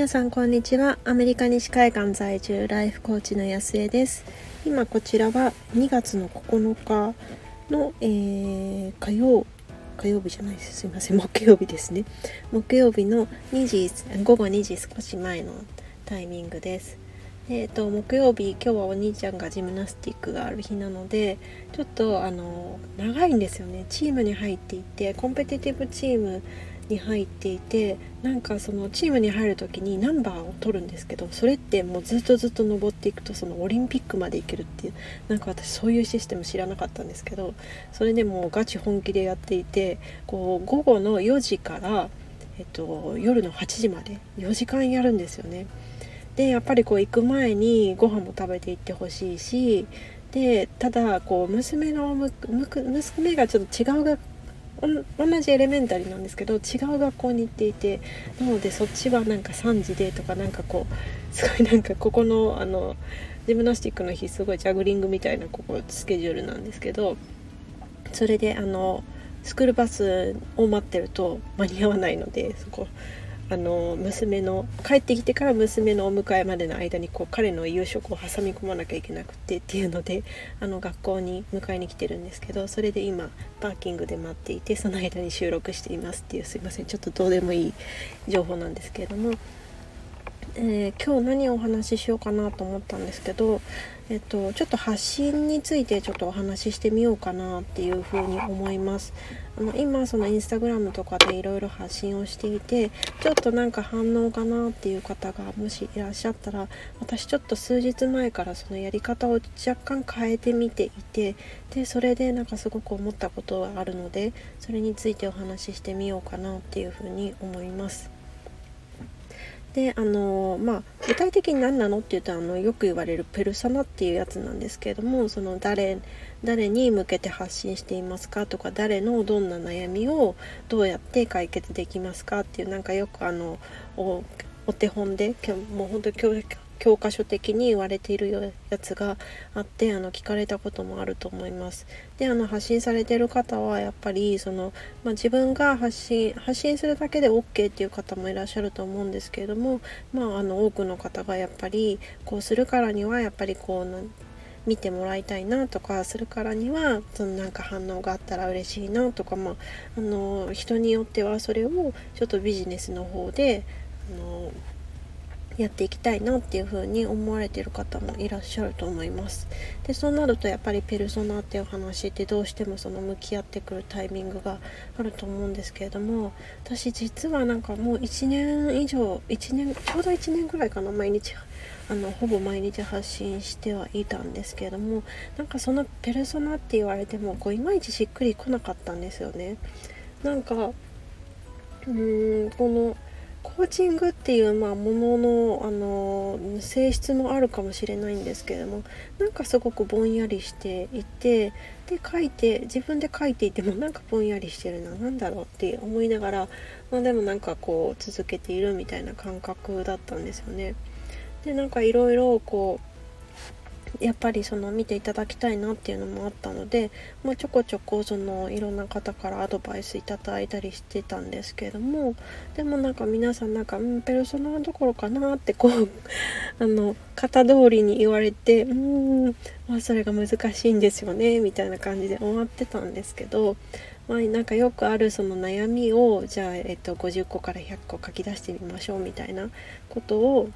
皆さんこんにちは。アメリカ西海岸在住ライフコーチの安江です。今こちらは2月の9日の、えー、火曜火曜日じゃないです。すいません。木曜日ですね。木曜日の2時午後2時少し前のタイミングです。えーと、と木曜日今日はお兄ちゃんがジムナスティックがある日なのでちょっとあの長いんですよね。チームに入っていてコンペティティブチームに入っていてなんかそのチームに入る時にナンバーを取るんですけどそれってもうずっとずっと登っていくとそのオリンピックまで行けるっていうなんか私そういうシステム知らなかったんですけどそれでもうガチ本気でやっていてこう午後の4時から、えっと、夜の8時まで4時間やるんですよね。でやっぱりこう行く前にご飯も食べていってほしいしでただこう娘の娘がちょっと違う学同じエレメンタリーなんですけど違う学校に行っていてなのでそっちはなんか3時でとかなんかこう すごいなんかここのあのジムナスティックの日すごいジャグリングみたいなここスケジュールなんですけどそれであのスクールバスを待ってると間に合わないのでそこあの娘の帰ってきてから娘のお迎えまでの間にこう彼の夕食を挟み込まなきゃいけなくてっていうので あの学校に迎えに来てるんですけどそれで今パーキングで待っていてその間に収録していますっていうすいませんちょっとどうでもいい情報なんですけれどもえー、今日何をお話ししようかなと思ったんですけど、えっと、ちょっと発信についてちょっとお話ししてみようかなっていうふうに思います。あの今そのインスタグラムとかでいろいろ発信をしていてちょっとなんか反応かなっていう方がもしいらっしゃったら私ちょっと数日前からそのやり方を若干変えてみていてでそれでなんかすごく思ったことがあるのでそれについてお話ししてみようかなっていうふうに思います。であのまあ具体的に何なのっていうとあのよく言われるペルサナっていうやつなんですけれどもその誰誰に向けて発信していますかとか誰のどんな悩みをどうやって解決できますかっていうなんかよくあのお手本でもう本当に教教科書的に言われているやつがあってあの聞かれたこともあると思います。であの発信されてる方はやっぱりその、まあ、自分が発信発信するだけで OK っていう方もいらっしゃると思うんですけれども、まあ、あの多くの方がやっぱりこうするからにはやっぱりこう見てもらいたいなとかするからにはそのなんか反応があったら嬉しいなとか、まあ、あの人によってはそれをちょっとビジネスの方であのやっていきたいなっていう風に思われてる方もいらっしゃると思います。でそうなるとやっぱりペルソナっていう話ってどうしてもその向き合ってくるタイミングがあると思うんですけれども私実はなんかもう1年以上1年ちょうど1年ぐらいかな毎日あのほぼ毎日発信してはいたんですけれどもなんかそのペルソナって言われてもこういまいちしっくりこなかったんですよね。なんかうーんこのコーチングっていう、まあ、ものの、あの性質もあるかもしれないんですけれどもなんかすごくぼんやりしていてで書いて自分で書いていてもなんかぼんやりしてるな何だろうって思いながら、まあ、でもなんかこう続けているみたいな感覚だったんですよね。でなんかいろいろこうやっぱりその見ていただきたいなっていうのもあったので、まあ、ちょこちょこそのいろんな方からアドバイスいただいたりしてたんですけどもでもなんか皆さんなんか、うん、ペルソナどころかなってこう あの型通りに言われてうん、まあ、それが難しいんですよねみたいな感じで終わってたんですけど。まあ、なんかよくあるその悩みをじゃあ、えっと、50個から100個書き出してみましょうみたいなことを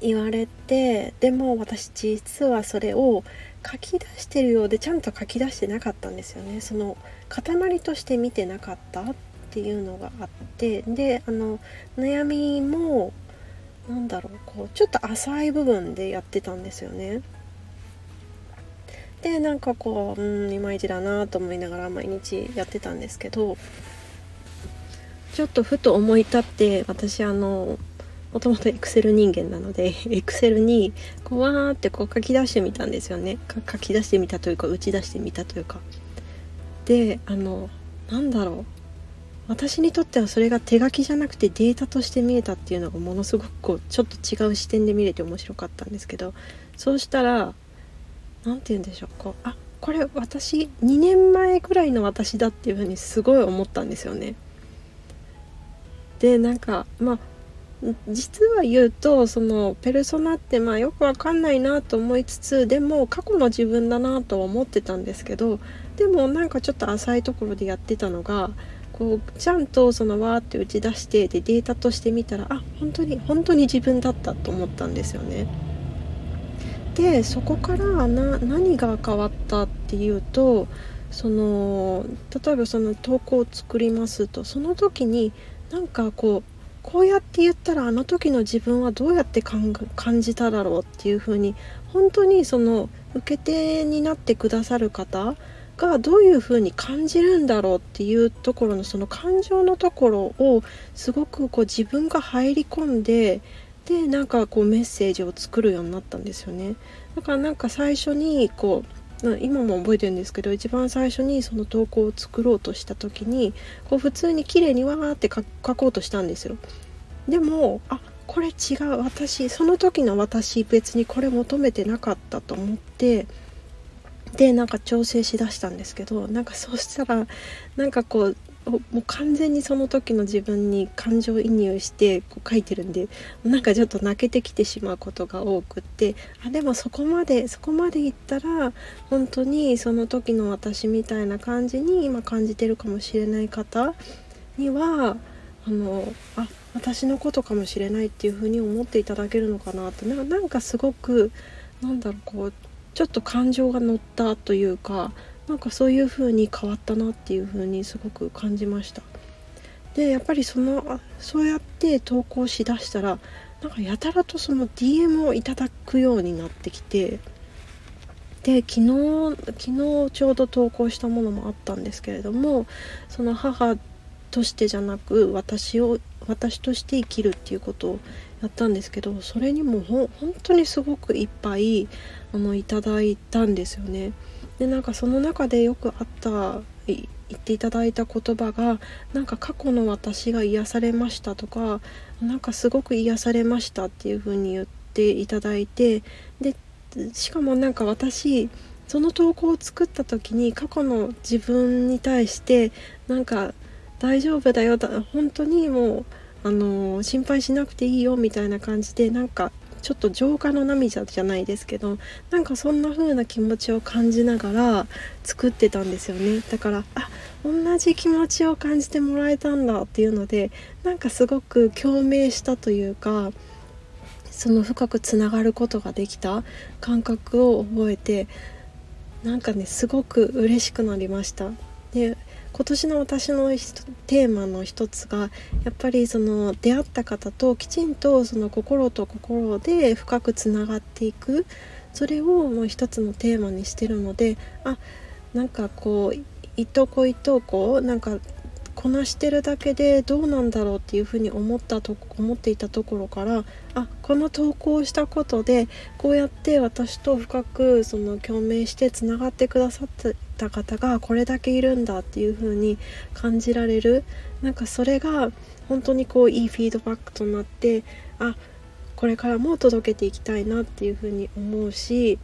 言われてでも私実はそれを書き出してるようでちゃんと書き出してなかったんですよね。その塊として見てなかったっていうのがあって。であの悩みもなんだろうこうちょっと浅い部分でやってたんですよね。でなんかこううんいまいちだなと思いながら毎日やってたんですけどちょっとふと思い立って私あのもともとエクセル人間なのでエクセルにこうわーってこう書き出してみたんですよね。書き出してみたというか打ち出してみたというか。であのなんだろう。私にとってはそれが手書きじゃなくてデータとして見えたっていうのがものすごくこうちょっと違う視点で見れて面白かったんですけど。そうしたら何て言うんでしょう。こうあこれ私2年前ぐらいの私だっていうふうにすごい思ったんですよね。でなんかまあ実は言うとそのペルソナってまあよくわかんないなと思いつつでも過去の自分だなとは思ってたんですけどでもなんかちょっと浅いところでやってたのがこうちゃんとそのわーって打ち出してでデータとして見たらあ本当に本当に自分だったと思ったんですよね。でそこからな何が変わったっていうとその例えばその投稿を作りますとその時になんかこうこうやって言ったらあの時の自分はどうやって感じただろうっていう風に本当にその受け手になってくださる方がどういう風に感じるんだろうっていうところのその感情のところをすごくこう自分が入り込んででなんかこうメッセージを作るようになったんですよね。だからなんか最初にこう今も覚えてるんですけど一番最初にその投稿を作ろうとした時にこう普通に綺麗にわーって書こうとしたんですよ。でもあこれ違う私その時の私別にこれ求めてなかったと思ってでなんか調整しだしたんですけどなんかそうしたらなんかこうもう完全にその時の自分に感情移入してこう書いてるんでなんかちょっと泣けてきてしまうことが多くってあでもそこまでそこまでいったら本当にその時の私みたいな感じに今感じてるかもしれない方にはあのあ私のことかもしれないっていう風に思っていただけるのかなって。なんかすごくなんだろうこうちょっと感情が乗ったというかなんかそういう風に変わったなっていう風にすごく感じましたでやっぱりそのそうやって投稿しだしたらなんかやたらとその DM をいただくようになってきてで昨日昨日ちょうど投稿したものもあったんですけれどもその母としてじゃなく私を私として生きるっていうことをやったんですけどそれにもほ本当にすごくいっぱいあのいただいたんですよね。でなんかその中でよくあった言っていただいた言葉がなんか過去の私が癒されましたとかなんかすごく癒されましたっていう風に言っていただいてでしかもなんか私その投稿を作った時に過去の自分に対してなんか大丈夫だよだ本当にもうあの心配しなくていいよみたいな感じでなんかちょっと浄化の涙じゃないですけどなんかそんな風な気持ちを感じながら作ってたんですよね。だからあ同じ気持ちを感じてもらえたんだっていうのでなんかすごく共鳴したというかその深くつながることができた感覚を覚えてなんかねすごく嬉しくなりました。で今年の私のテーマの一つがやっぱりその出会った方ときちんとその心と心で深くつながっていく。それをもう一つのテーマにしてるのであなんかこういとこいとこなんかこなしてるだけでどうなんだろうっていうふうに思ったと思っていたところからあこの投稿をしたことでこうやって私と深くその共鳴してつながってくださった方がこれだけいるんだっていう風に感じられるなんかそれが本当にこういいフィードバックとなってあこれからも届けていきたいなっていう風に思うし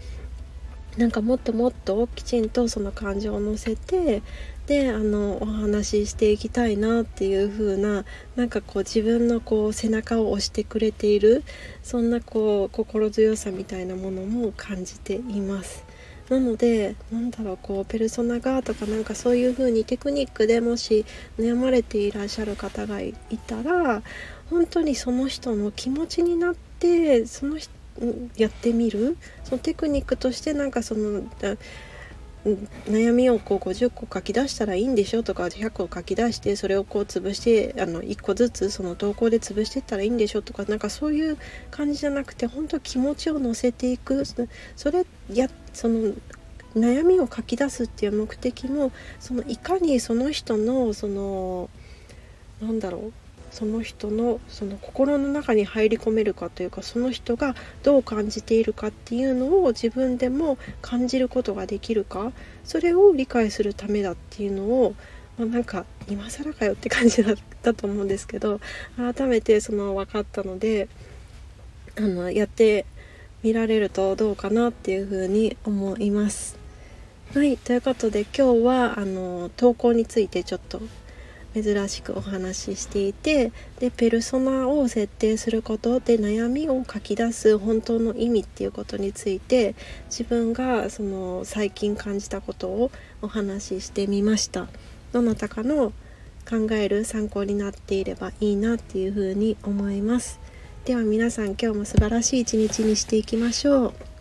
なんかもっともっときちんとその感情を乗せてであのお話ししていきたいなっていう風ななんかこう自分のこう背中を押してくれているそんなこう心強さみたいなものも感じています。なのでなんだろうこうペルソナがとかなんかそういう風にテクニックでもし悩まれていらっしゃる方がいたら本当にその人の気持ちになってその人やってみるそのテクニックとしてなんかその悩みをこう50個書き出したらいいんでしょとか100個書き出してそれをこう潰してあの1個ずつその投稿で潰していったらいいんでしょとかなんかそういう感じじゃなくて本当気持ちを乗せていく。それやってその悩みを書き出すっていう目的もそのいかにその人のそのなんだろうその人のその心の中に入り込めるかというかその人がどう感じているかっていうのを自分でも感じることができるかそれを理解するためだっていうのを、まあ、なんか今更かよって感じだ ったと思うんですけど改めてその分かったのであのやってみられるとどうかなっていうふうに思います。はいということで今日はあの投稿についてちょっと珍しくお話ししていてでペルソナを設定することで悩みを書き出す本当の意味っていうことについて自分がその最近感じたことをお話ししてみましたどなたかの考える参考になっていればいいなっていうふうに思いますでは皆さん今日も素晴らしい一日にしていきましょう。